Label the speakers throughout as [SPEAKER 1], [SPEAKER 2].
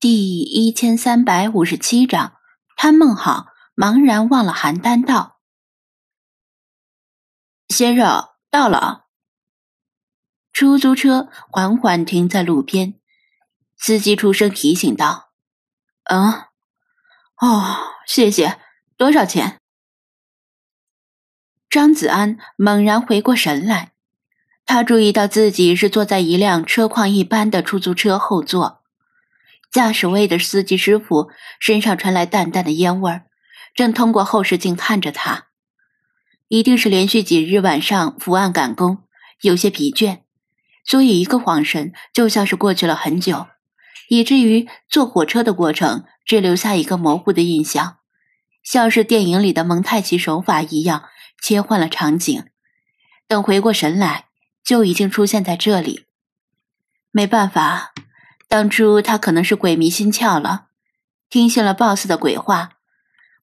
[SPEAKER 1] 第一千三百五十七章，潘梦好茫然忘了邯郸道。
[SPEAKER 2] 先生到了。
[SPEAKER 1] 出租车缓缓停在路边，司机出声提醒道：“
[SPEAKER 2] 嗯，哦，谢谢。多少钱？”
[SPEAKER 1] 张子安猛然回过神来，他注意到自己是坐在一辆车况一般的出租车后座。驾驶位的司机师傅身上传来淡淡的烟味儿，正通过后视镜看着他。一定是连续几日晚上伏案赶工，有些疲倦，所以一个晃神就像是过去了很久，以至于坐火车的过程只留下一个模糊的印象，像是电影里的蒙太奇手法一样切换了场景。等回过神来，就已经出现在这里。没办法。当初他可能是鬼迷心窍了，听信了 boss 的鬼话，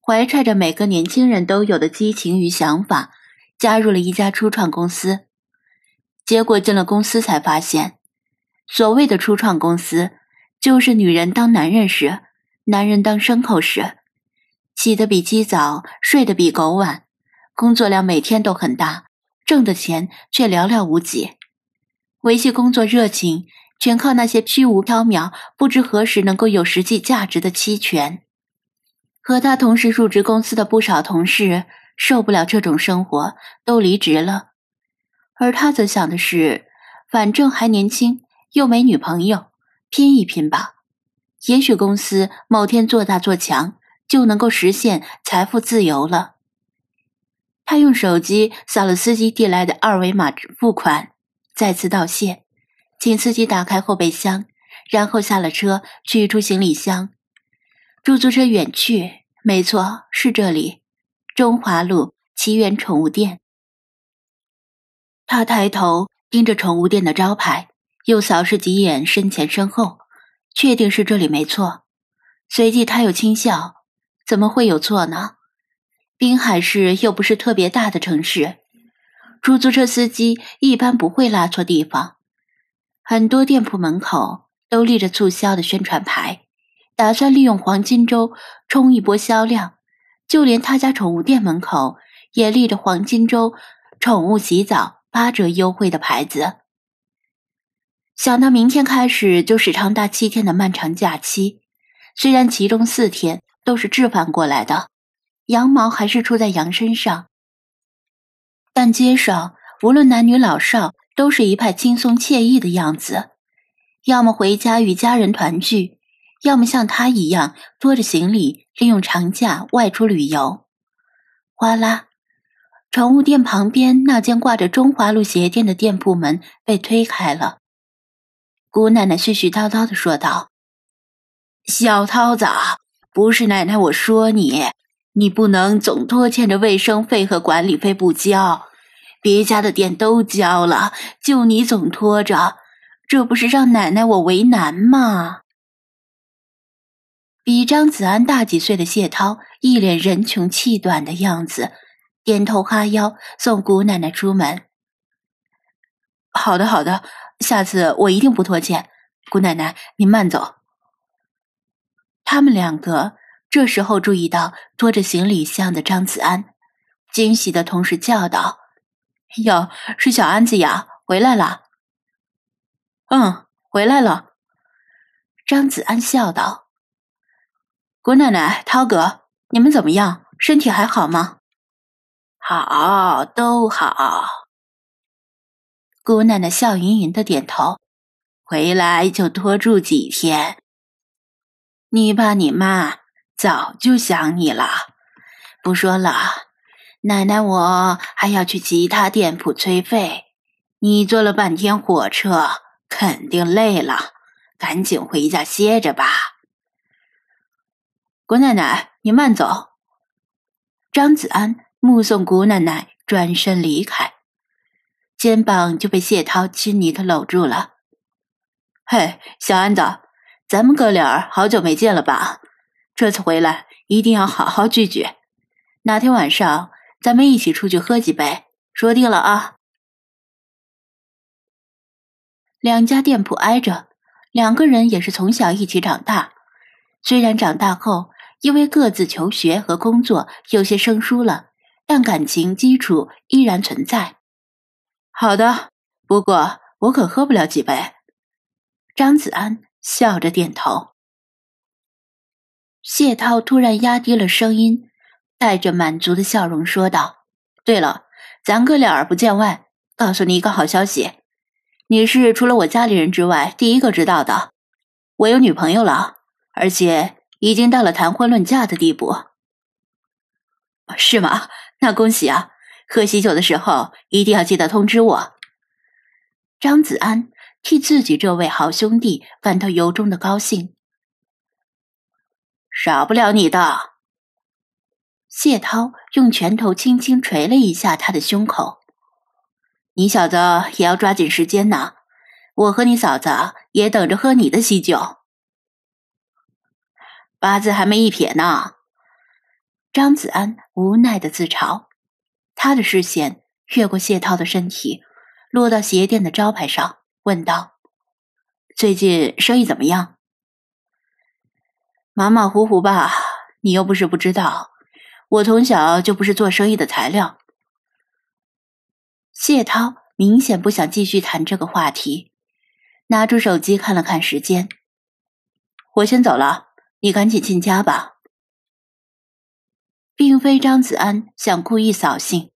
[SPEAKER 1] 怀揣着每个年轻人都有的激情与想法，加入了一家初创公司。结果进了公司才发现，所谓的初创公司，就是女人当男人时，男人当牲口时，起得比鸡早，睡得比狗晚，工作量每天都很大，挣的钱却寥寥无几，维系工作热情。全靠那些虚无缥缈、不知何时能够有实际价值的期权。和他同时入职公司的不少同事受不了这种生活，都离职了。而他则想的是，反正还年轻，又没女朋友，拼一拼吧。也许公司某天做大做强，就能够实现财富自由了。他用手机扫了司机递来的二维码付款，再次道谢。请司机打开后备箱，然后下了车，取出行李箱。出租车远去，没错，是这里，中华路奇缘宠物店。他抬头盯着宠物店的招牌，又扫视几眼身前身后，确定是这里没错。随即他又轻笑：怎么会有错呢？滨海市又不是特别大的城市，出租车司机一般不会拉错地方。很多店铺门口都立着促销的宣传牌，打算利用黄金周冲一波销量。就连他家宠物店门口也立着黄金周宠物洗澡八折优惠的牌子。想到明天开始就是长达七天的漫长假期，虽然其中四天都是置换过来的，羊毛还是出在羊身上，但街上无论男女老少。都是一派轻松惬意的样子，要么回家与家人团聚，要么像他一样拖着行李，利用长假外出旅游。哗啦，宠物店旁边那间挂着“中华路鞋店”的店铺门被推开了。姑奶奶絮絮叨叨的说道：“
[SPEAKER 2] 小涛子，不是奶奶我说你，你不能总拖欠着卫生费和管理费不交。”别家的店都交了，就你总拖着，这不是让奶奶我为难吗？
[SPEAKER 1] 比张子安大几岁的谢涛一脸人穷气短的样子，点头哈腰送姑奶奶出门。
[SPEAKER 2] 好的，好的，下次我一定不拖欠。姑奶奶，您慢走。
[SPEAKER 1] 他们两个这时候注意到拖着行李箱的张子安，惊喜的同时叫道。
[SPEAKER 2] 哟，是小安子呀，回来了。嗯，回来了。
[SPEAKER 1] 张子安笑道：“
[SPEAKER 2] 姑奶奶、涛哥，你们怎么样？身体还好吗？”“
[SPEAKER 3] 好，都好。”
[SPEAKER 1] 姑奶奶笑盈盈的点头。
[SPEAKER 3] “回来就多住几天。你爸你妈早就想你了。不说了。”奶奶，我还要去其他店铺催费。你坐了半天火车，肯定累了，赶紧回家歇着吧。
[SPEAKER 2] 姑奶奶，你慢走。
[SPEAKER 1] 张子安目送姑奶奶转身离开，肩膀就被谢涛亲昵的搂住了。
[SPEAKER 2] 嘿，小安子，咱们哥俩好久没见了吧？这次回来一定要好好聚聚。哪天晚上？咱们一起出去喝几杯，说定了啊！
[SPEAKER 1] 两家店铺挨着，两个人也是从小一起长大，虽然长大后因为各自求学和工作有些生疏了，但感情基础依然存在。
[SPEAKER 2] 好的，不过我可喝不了几杯。
[SPEAKER 1] 张子安笑着点头。谢涛突然压低了声音，带着满足的笑容说道：“对了，咱哥俩儿不见外，告诉你一个好消息，你是除了我家里人之外第一个知道的，我有女朋友了，而且已经到了谈婚论嫁的地步。
[SPEAKER 2] 是吗？那恭喜啊！”喝喜酒的时候一定要记得通知我。
[SPEAKER 1] 张子安替自己这位好兄弟感到由衷的高兴。
[SPEAKER 3] 少不了你的。
[SPEAKER 1] 谢涛用拳头轻轻捶了一下他的胸口。
[SPEAKER 3] 你小子也要抓紧时间呐！我和你嫂子也等着喝你的喜酒。八字还没一撇呢。
[SPEAKER 1] 张子安无奈的自嘲。他的视线越过谢涛的身体，落到鞋店的招牌上，问道：“
[SPEAKER 3] 最近生意怎么样？”“
[SPEAKER 2] 马马虎虎吧。你又不是不知道，我从小就不是做生意的材料。”
[SPEAKER 1] 谢涛明显不想继续谈这个话题，拿出手机看了看时间：“
[SPEAKER 2] 我先走了，你赶紧进家吧。”
[SPEAKER 1] 并非张子安想故意扫兴，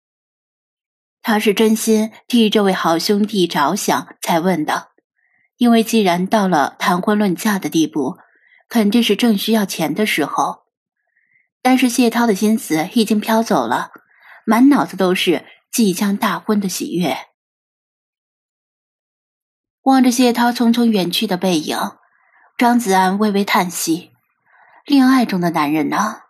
[SPEAKER 1] 他是真心替这位好兄弟着想才问的。因为既然到了谈婚论嫁的地步，肯定是正需要钱的时候。但是谢涛的心思已经飘走了，满脑子都是即将大婚的喜悦。望着谢涛匆匆远去的背影，张子安微微叹息：恋爱中的男人呢？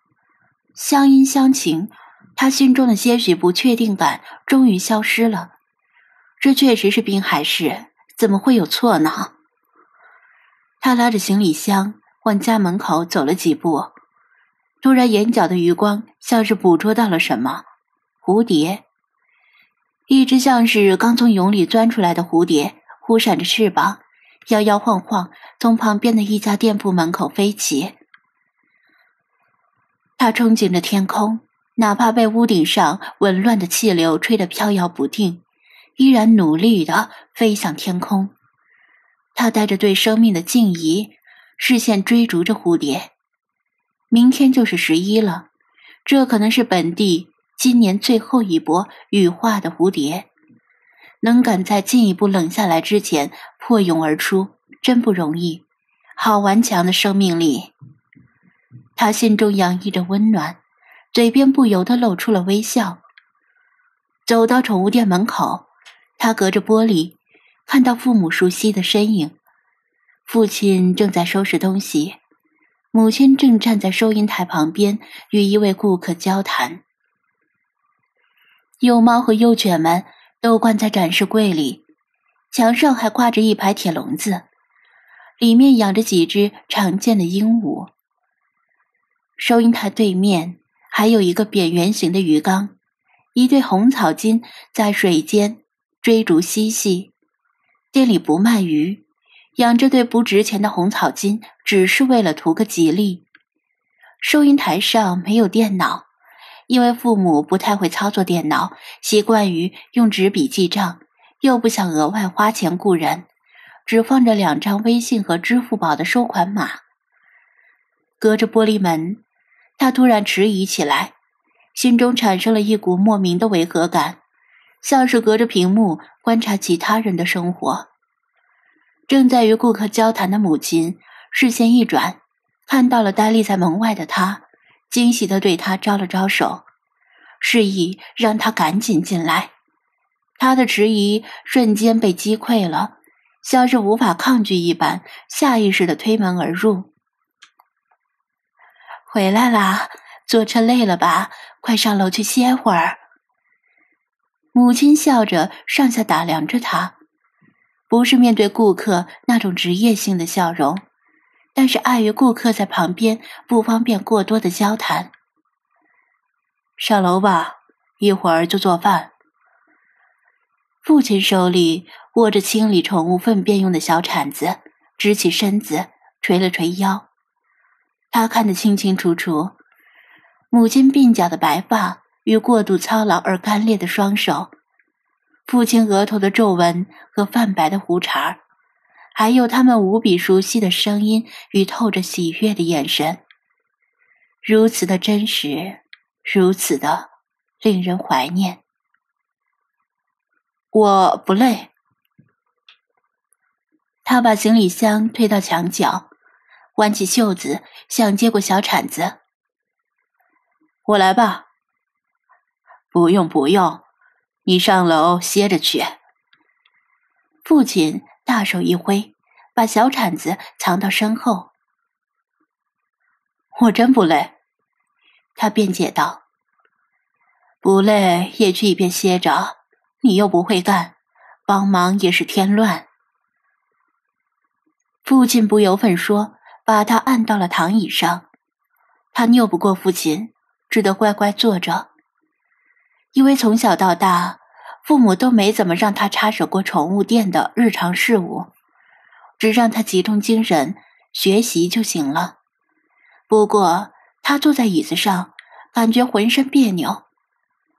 [SPEAKER 1] 相依相情，他心中的些许不确定感终于消失了。这确实是滨海市，怎么会有错呢？他拉着行李箱往家门口走了几步，突然眼角的余光像是捕捉到了什么，蝴蝶，一只像是刚从蛹里钻出来的蝴蝶，忽闪着翅膀，摇摇晃晃从旁边的一家店铺门口飞起。他憧憬着天空，哪怕被屋顶上紊乱的气流吹得飘摇不定，依然努力的飞向天空。他带着对生命的敬意，视线追逐着蝴蝶。明天就是十一了，这可能是本地今年最后一波羽化的蝴蝶。能赶在进一步冷下来之前破蛹而出，真不容易，好顽强的生命力。他心中洋溢着温暖，嘴边不由得露出了微笑。走到宠物店门口，他隔着玻璃看到父母熟悉的身影。父亲正在收拾东西，母亲正站在收银台旁边与一位顾客交谈。幼猫和幼犬们都关在展示柜里，墙上还挂着一排铁笼子，里面养着几只常见的鹦鹉。收银台对面还有一个扁圆形的鱼缸，一对红草金在水间追逐嬉戏。店里不卖鱼，养这对不值钱的红草金只是为了图个吉利。收银台上没有电脑，因为父母不太会操作电脑，习惯于用纸笔记账，又不想额外花钱雇人，只放着两张微信和支付宝的收款码。隔着玻璃门。他突然迟疑起来，心中产生了一股莫名的违和感，像是隔着屏幕观察其他人的生活。正在与顾客交谈的母亲视线一转，看到了呆立在门外的他，惊喜地对他招了招手，示意让他赶紧进来。他的迟疑瞬间被击溃了，像是无法抗拒一般，下意识地推门而入。回来啦，坐车累了吧？快上楼去歇会儿。母亲笑着上下打量着他，不是面对顾客那种职业性的笑容，但是碍于顾客在旁边，不方便过多的交谈。上楼吧，一会儿就做饭。父亲手里握着清理宠物粪便用的小铲子，直起身子，捶了捶腰。他看得清清楚楚，母亲鬓角的白发与过度操劳而干裂的双手，父亲额头的皱纹和泛白的胡茬还有他们无比熟悉的声音与透着喜悦的眼神，如此的真实，如此的令人怀念。
[SPEAKER 2] 我不累。
[SPEAKER 1] 他把行李箱推到墙角，挽起袖子，想接过小铲子。
[SPEAKER 2] 我来吧。不用不用，你上楼歇着去。
[SPEAKER 1] 父亲大手一挥，把小铲子藏到身后。
[SPEAKER 2] 我真不累，
[SPEAKER 1] 他辩解道。
[SPEAKER 2] 不累也去一边歇着。你又不会干，帮忙也是添乱。
[SPEAKER 1] 父亲不由分说，把他按到了躺椅上。他拗不过父亲，只得乖乖坐着。因为从小到大，父母都没怎么让他插手过宠物店的日常事务，只让他集中精神学习就行了。不过，他坐在椅子上，感觉浑身别扭。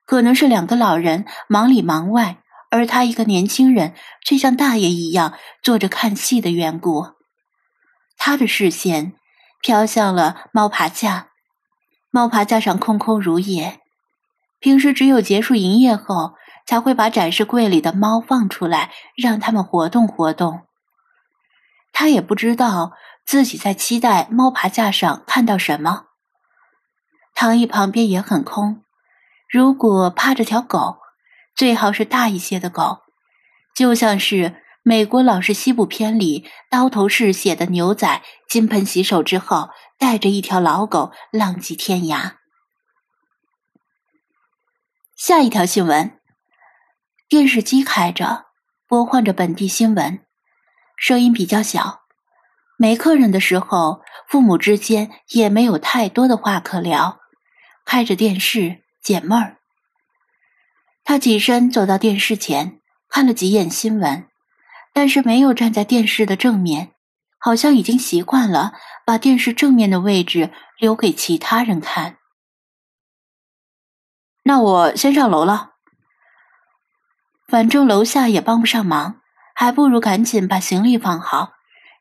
[SPEAKER 1] 可能是两个老人忙里忙外，而他一个年轻人却像大爷一样坐着看戏的缘故。他的视线飘向了猫爬架，猫爬架上空空如也。平时只有结束营业后，才会把展示柜里的猫放出来，让它们活动活动。他也不知道自己在期待猫爬架上看到什么。躺椅旁边也很空。如果趴着条狗，最好是大一些的狗，就像是美国老式西部片里刀头式写的牛仔金盆洗手之后，带着一条老狗浪迹天涯。下一条新闻，电视机开着，播放着本地新闻，声音比较小。没客人的时候，父母之间也没有太多的话可聊，开着电视。解闷儿。他起身走到电视前，看了几眼新闻，但是没有站在电视的正面，好像已经习惯了把电视正面的位置留给其他人看。
[SPEAKER 2] 那我先上楼了，
[SPEAKER 1] 反正楼下也帮不上忙，还不如赶紧把行李放好，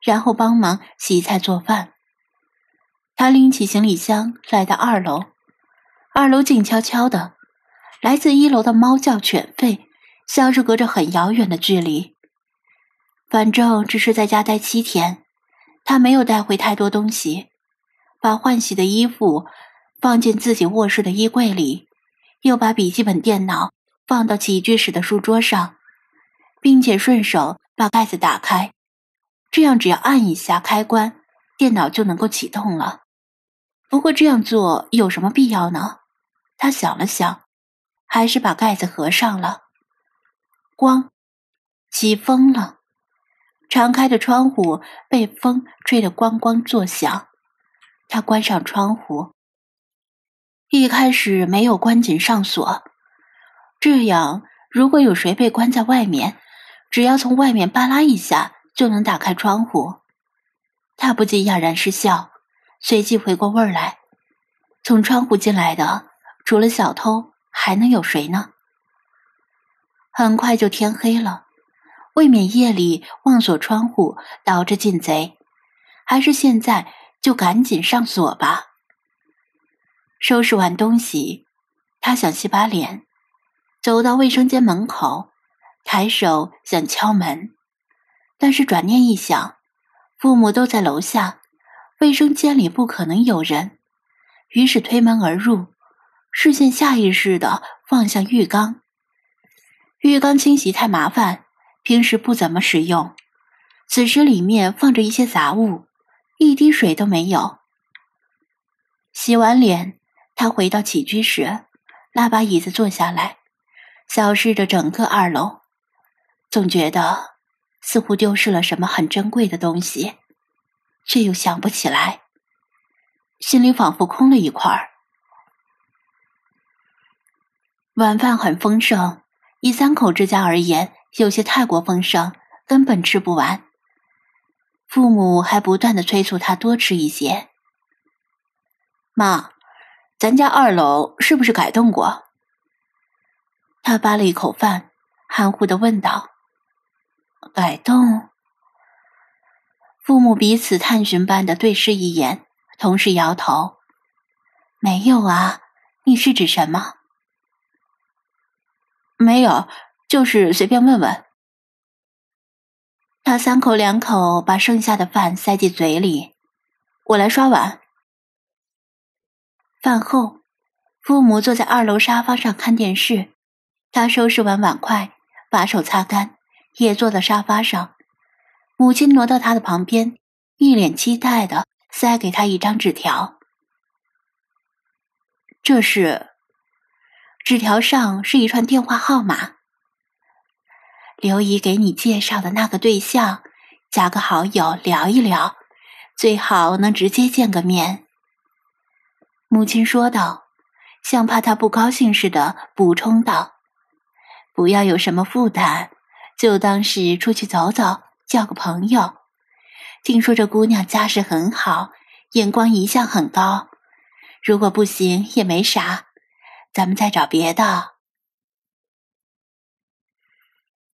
[SPEAKER 1] 然后帮忙洗菜做饭。他拎起行李箱来到二楼。二楼静悄悄的，来自一楼的猫叫犬吠，像是隔着很遥远的距离。反正只是在家待七天，他没有带回太多东西，把换洗的衣服放进自己卧室的衣柜里，又把笔记本电脑放到起居室的书桌上，并且顺手把盖子打开，这样只要按一下开关，电脑就能够启动了。不过这样做有什么必要呢？他想了想，还是把盖子合上了。光，起风了，敞开的窗户被风吹得咣咣作响。他关上窗户，一开始没有关紧上锁，这样如果有谁被关在外面，只要从外面扒拉一下就能打开窗户。他不禁哑然失笑，随即回过味儿来，从窗户进来的。除了小偷，还能有谁呢？很快就天黑了，未免夜里忘锁窗户，导致进贼。还是现在就赶紧上锁吧。收拾完东西，他想洗把脸，走到卫生间门口，抬手想敲门，但是转念一想，父母都在楼下，卫生间里不可能有人，于是推门而入。视线下意识的望向浴缸，浴缸清洗太麻烦，平时不怎么使用。此时里面放着一些杂物，一滴水都没有。洗完脸，他回到起居室，拉把椅子坐下来，扫视着整个二楼，总觉得似乎丢失了什么很珍贵的东西，却又想不起来，心里仿佛空了一块儿。晚饭很丰盛，以三口之家而言，有些太过丰盛，根本吃不完。父母还不断的催促他多吃一些。
[SPEAKER 2] 妈，咱家二楼是不是改动过？
[SPEAKER 1] 他扒了一口饭，含糊的问道：“改动？”父母彼此探寻般的对视一眼，同时摇头：“没有啊，你是指什么？”“
[SPEAKER 2] 没有，就是随便问问。”
[SPEAKER 1] 他三口两口把剩下的饭塞进嘴里。
[SPEAKER 2] 我来刷碗。
[SPEAKER 1] 饭后，父母坐在二楼沙发上看电视。他收拾完碗筷，把手擦干，也坐在沙发上。母亲挪到他的旁边，一脸期待的塞给他一张纸条。
[SPEAKER 2] 这是，
[SPEAKER 1] 纸条上是一串电话号码。刘姨给你介绍的那个对象，加个好友聊一聊，最好能直接见个面。母亲说道，像怕他不高兴似的补充道：“不要有什么负担，就当是出去走走，交个朋友。听说这姑娘家世很好，眼光一向很高。如果不行也没啥，咱们再找别的。”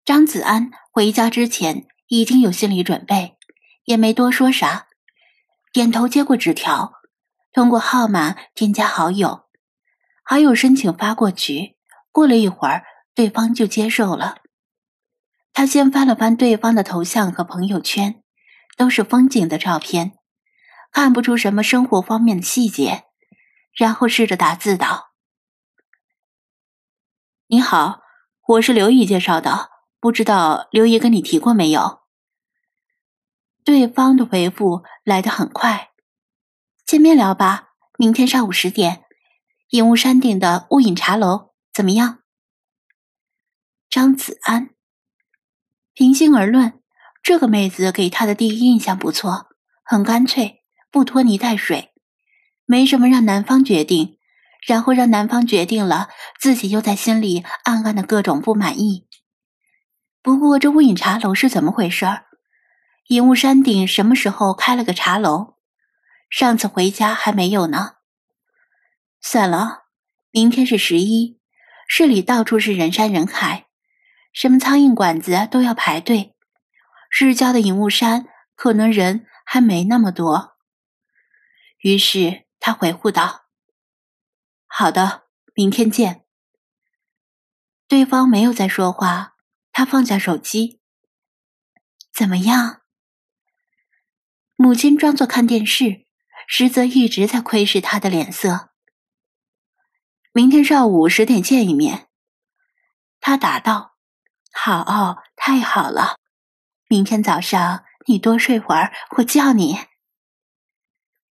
[SPEAKER 1] 张子安回家之前已经有心理准备，也没多说啥，点头接过纸条，通过号码添加好友，好友申请发过去。过了一会儿，对方就接受了。他先翻了翻对方的头像和朋友圈，都是风景的照片，看不出什么生活方面的细节。然后试着打字道：“
[SPEAKER 2] 你好，我是刘毅介绍的。”不知道刘姨跟你提过没有？
[SPEAKER 1] 对方的回复来得很快，见面聊吧，明天上午十点，隐雾山顶的雾隐茶楼，怎么样？张子安，平心而论，这个妹子给他的第一印象不错，很干脆，不拖泥带水，没什么让男方决定，然后让男方决定了，自己又在心里暗暗的各种不满意。不过这雾隐茶楼是怎么回事儿？隐雾山顶什么时候开了个茶楼？上次回家还没有呢。算了，明天是十一，市里到处是人山人海，什么苍蝇馆子都要排队。市郊的隐雾山可能人还没那么多。于是他回复道：“
[SPEAKER 2] 好的，明天见。”
[SPEAKER 1] 对方没有再说话。他放下手机，怎么样？母亲装作看电视，实则一直在窥视他的脸色。
[SPEAKER 2] 明天上午十点见一面。
[SPEAKER 1] 他答道：“好，太好了。明天早上你多睡会儿，我叫你。”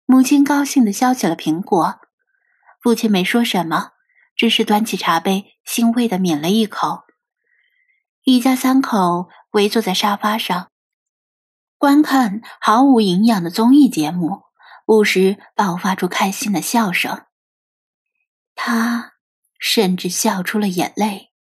[SPEAKER 1] 母亲高兴的削起了苹果，父亲没说什么，只是端起茶杯，欣慰的抿了一口。一家三口围坐在沙发上，观看毫无营养的综艺节目，不时爆发出开心的笑声。他甚至笑出了眼泪。